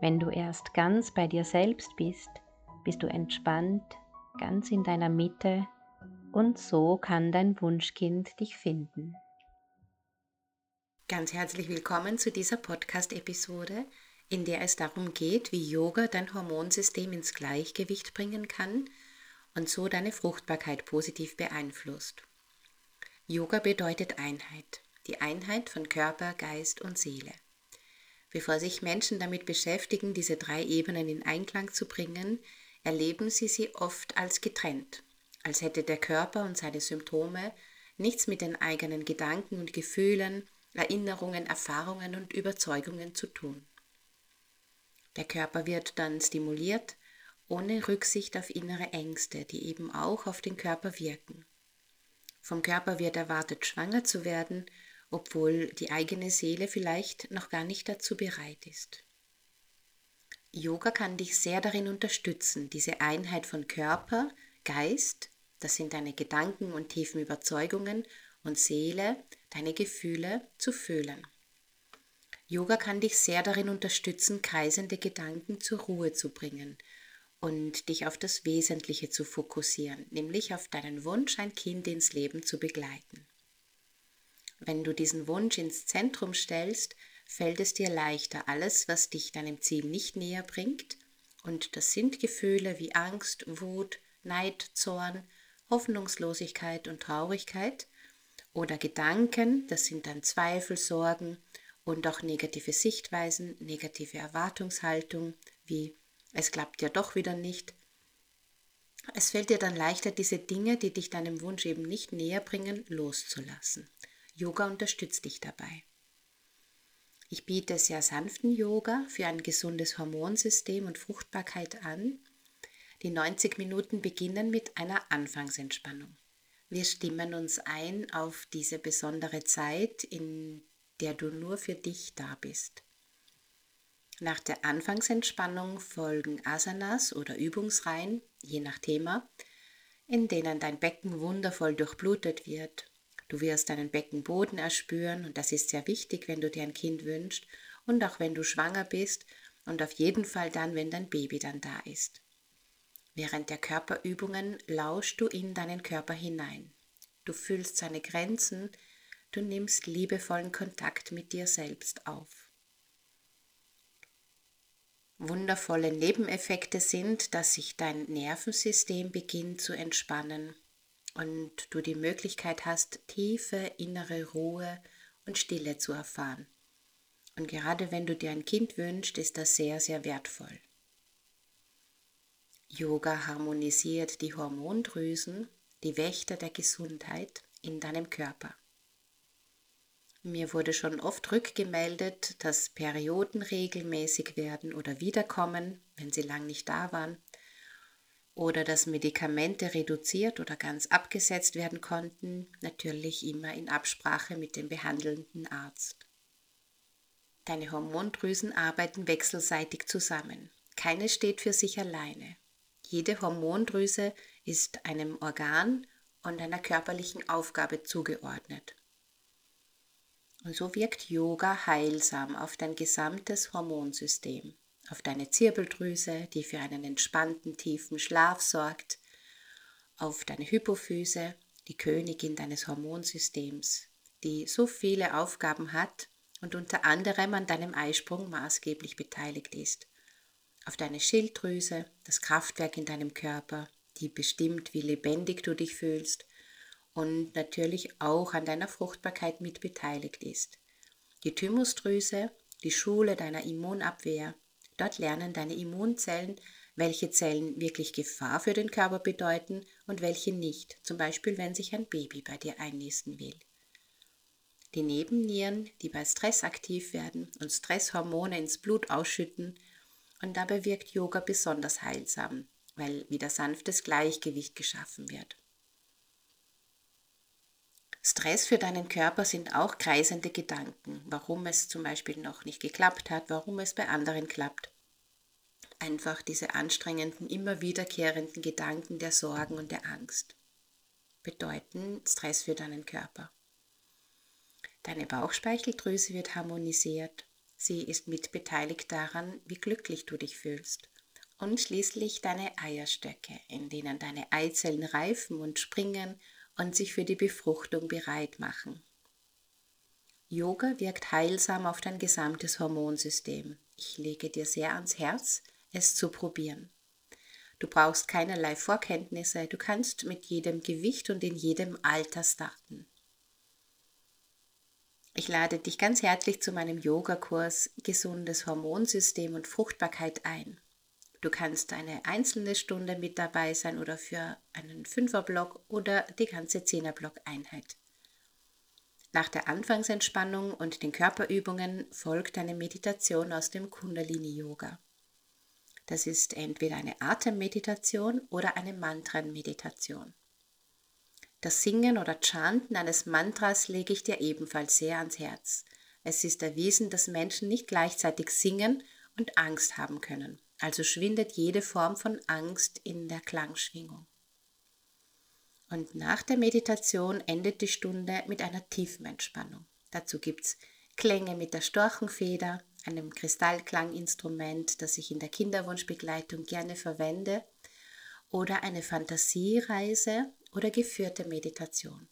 Wenn du erst ganz bei dir selbst bist, bist du entspannt, ganz in deiner Mitte und so kann dein Wunschkind dich finden. Ganz herzlich willkommen zu dieser Podcast-Episode, in der es darum geht, wie Yoga dein Hormonsystem ins Gleichgewicht bringen kann und so deine Fruchtbarkeit positiv beeinflusst. Yoga bedeutet Einheit, die Einheit von Körper, Geist und Seele. Bevor sich Menschen damit beschäftigen, diese drei Ebenen in Einklang zu bringen, erleben sie sie oft als getrennt, als hätte der Körper und seine Symptome nichts mit den eigenen Gedanken und Gefühlen, Erinnerungen, Erfahrungen und Überzeugungen zu tun. Der Körper wird dann stimuliert, ohne Rücksicht auf innere Ängste, die eben auch auf den Körper wirken. Vom Körper wird erwartet, schwanger zu werden obwohl die eigene Seele vielleicht noch gar nicht dazu bereit ist. Yoga kann dich sehr darin unterstützen, diese Einheit von Körper, Geist, das sind deine Gedanken und tiefen Überzeugungen, und Seele, deine Gefühle zu fühlen. Yoga kann dich sehr darin unterstützen, kreisende Gedanken zur Ruhe zu bringen und dich auf das Wesentliche zu fokussieren, nämlich auf deinen Wunsch, ein Kind ins Leben zu begleiten. Wenn du diesen Wunsch ins Zentrum stellst, fällt es dir leichter, alles, was dich deinem Ziel nicht näher bringt, und das sind Gefühle wie Angst, Wut, Neid, Zorn, Hoffnungslosigkeit und Traurigkeit, oder Gedanken, das sind dann Zweifel, Sorgen und auch negative Sichtweisen, negative Erwartungshaltung, wie es klappt ja doch wieder nicht. Es fällt dir dann leichter, diese Dinge, die dich deinem Wunsch eben nicht näher bringen, loszulassen. Yoga unterstützt dich dabei. Ich biete sehr sanften Yoga für ein gesundes Hormonsystem und Fruchtbarkeit an. Die 90 Minuten beginnen mit einer Anfangsentspannung. Wir stimmen uns ein auf diese besondere Zeit, in der du nur für dich da bist. Nach der Anfangsentspannung folgen Asanas oder Übungsreihen, je nach Thema, in denen dein Becken wundervoll durchblutet wird Du wirst deinen Beckenboden erspüren und das ist sehr wichtig, wenn du dir ein Kind wünschst und auch wenn du schwanger bist und auf jeden Fall dann, wenn dein Baby dann da ist. Während der Körperübungen lauschst du in deinen Körper hinein. Du fühlst seine Grenzen, du nimmst liebevollen Kontakt mit dir selbst auf. Wundervolle Nebeneffekte sind, dass sich dein Nervensystem beginnt zu entspannen und du die Möglichkeit hast, tiefe innere Ruhe und Stille zu erfahren. Und gerade wenn du dir ein Kind wünschst, ist das sehr, sehr wertvoll. Yoga harmonisiert die Hormondrüsen, die Wächter der Gesundheit in deinem Körper. Mir wurde schon oft rückgemeldet, dass Perioden regelmäßig werden oder wiederkommen, wenn sie lang nicht da waren, oder dass Medikamente reduziert oder ganz abgesetzt werden konnten, natürlich immer in Absprache mit dem behandelnden Arzt. Deine Hormondrüsen arbeiten wechselseitig zusammen. Keine steht für sich alleine. Jede Hormondrüse ist einem Organ und einer körperlichen Aufgabe zugeordnet. Und so wirkt Yoga heilsam auf dein gesamtes Hormonsystem auf deine Zirbeldrüse, die für einen entspannten, tiefen Schlaf sorgt, auf deine Hypophyse, die Königin deines Hormonsystems, die so viele Aufgaben hat und unter anderem an deinem Eisprung maßgeblich beteiligt ist, auf deine Schilddrüse, das Kraftwerk in deinem Körper, die bestimmt, wie lebendig du dich fühlst und natürlich auch an deiner Fruchtbarkeit mit beteiligt ist. Die Thymusdrüse, die Schule deiner Immunabwehr, Dort lernen deine Immunzellen, welche Zellen wirklich Gefahr für den Körper bedeuten und welche nicht, zum Beispiel wenn sich ein Baby bei dir einnisten will. die Nebennieren, die bei Stress aktiv werden und Stresshormone ins Blut ausschütten. Und dabei wirkt Yoga besonders heilsam, weil wieder sanftes Gleichgewicht geschaffen wird. Stress für deinen Körper sind auch kreisende Gedanken, warum es zum Beispiel noch nicht geklappt hat, warum es bei anderen klappt. Einfach diese anstrengenden, immer wiederkehrenden Gedanken der Sorgen und der Angst bedeuten Stress für deinen Körper. Deine Bauchspeicheldrüse wird harmonisiert. Sie ist mitbeteiligt daran, wie glücklich du dich fühlst. Und schließlich deine Eierstöcke, in denen deine Eizellen reifen und springen und sich für die Befruchtung bereit machen. Yoga wirkt heilsam auf dein gesamtes Hormonsystem. Ich lege dir sehr ans Herz, es zu probieren. Du brauchst keinerlei Vorkenntnisse, du kannst mit jedem Gewicht und in jedem Alter starten. Ich lade dich ganz herzlich zu meinem Yogakurs Gesundes Hormonsystem und Fruchtbarkeit ein. Du kannst eine einzelne Stunde mit dabei sein oder für einen Fünferblock oder die ganze Zehnerblock-Einheit. Nach der Anfangsentspannung und den Körperübungen folgt eine Meditation aus dem Kundalini-Yoga. Das ist entweder eine Atemmeditation oder eine Mantrenmeditation. Das Singen oder Chanten eines Mantras lege ich dir ebenfalls sehr ans Herz. Es ist erwiesen, dass Menschen nicht gleichzeitig singen und Angst haben können. Also schwindet jede Form von Angst in der Klangschwingung. Und nach der Meditation endet die Stunde mit einer tiefen Entspannung. Dazu gibt es Klänge mit der Storchenfeder, einem Kristallklanginstrument, das ich in der Kinderwunschbegleitung gerne verwende, oder eine Fantasiereise oder geführte Meditation.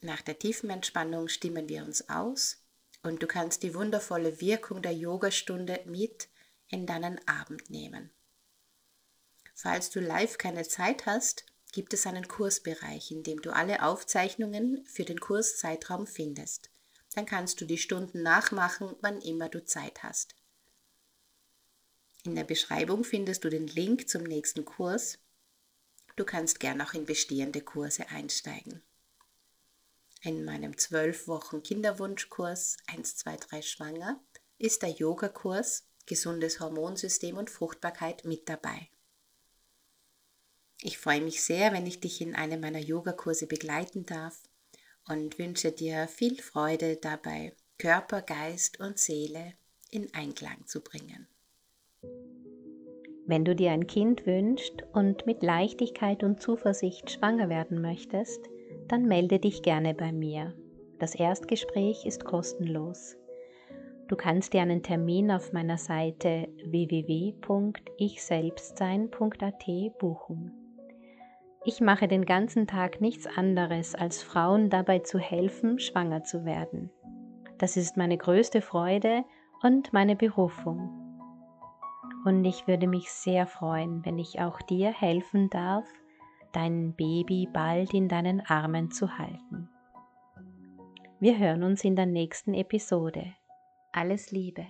Nach der tiefen Entspannung stimmen wir uns aus und du kannst die wundervolle Wirkung der Yogastunde mit in deinen Abend nehmen. Falls du live keine Zeit hast, gibt es einen Kursbereich, in dem du alle Aufzeichnungen für den Kurszeitraum findest. Dann kannst du die Stunden nachmachen, wann immer du Zeit hast. In der Beschreibung findest du den Link zum nächsten Kurs Du kannst gern auch in bestehende Kurse einsteigen. In meinem 12 Wochen Kinderwunschkurs 1, 2, 3 Schwanger ist der Yogakurs Gesundes Hormonsystem und Fruchtbarkeit mit dabei. Ich freue mich sehr, wenn ich dich in einem meiner Yogakurse begleiten darf und wünsche dir viel Freude dabei, Körper, Geist und Seele in Einklang zu bringen. Wenn du dir ein Kind wünschst und mit Leichtigkeit und Zuversicht schwanger werden möchtest, dann melde dich gerne bei mir. Das Erstgespräch ist kostenlos. Du kannst dir einen Termin auf meiner Seite www.ichselbstsein.at buchen. Ich mache den ganzen Tag nichts anderes, als Frauen dabei zu helfen, schwanger zu werden. Das ist meine größte Freude und meine Berufung und ich würde mich sehr freuen, wenn ich auch dir helfen darf, dein Baby bald in deinen Armen zu halten. Wir hören uns in der nächsten Episode. Alles Liebe.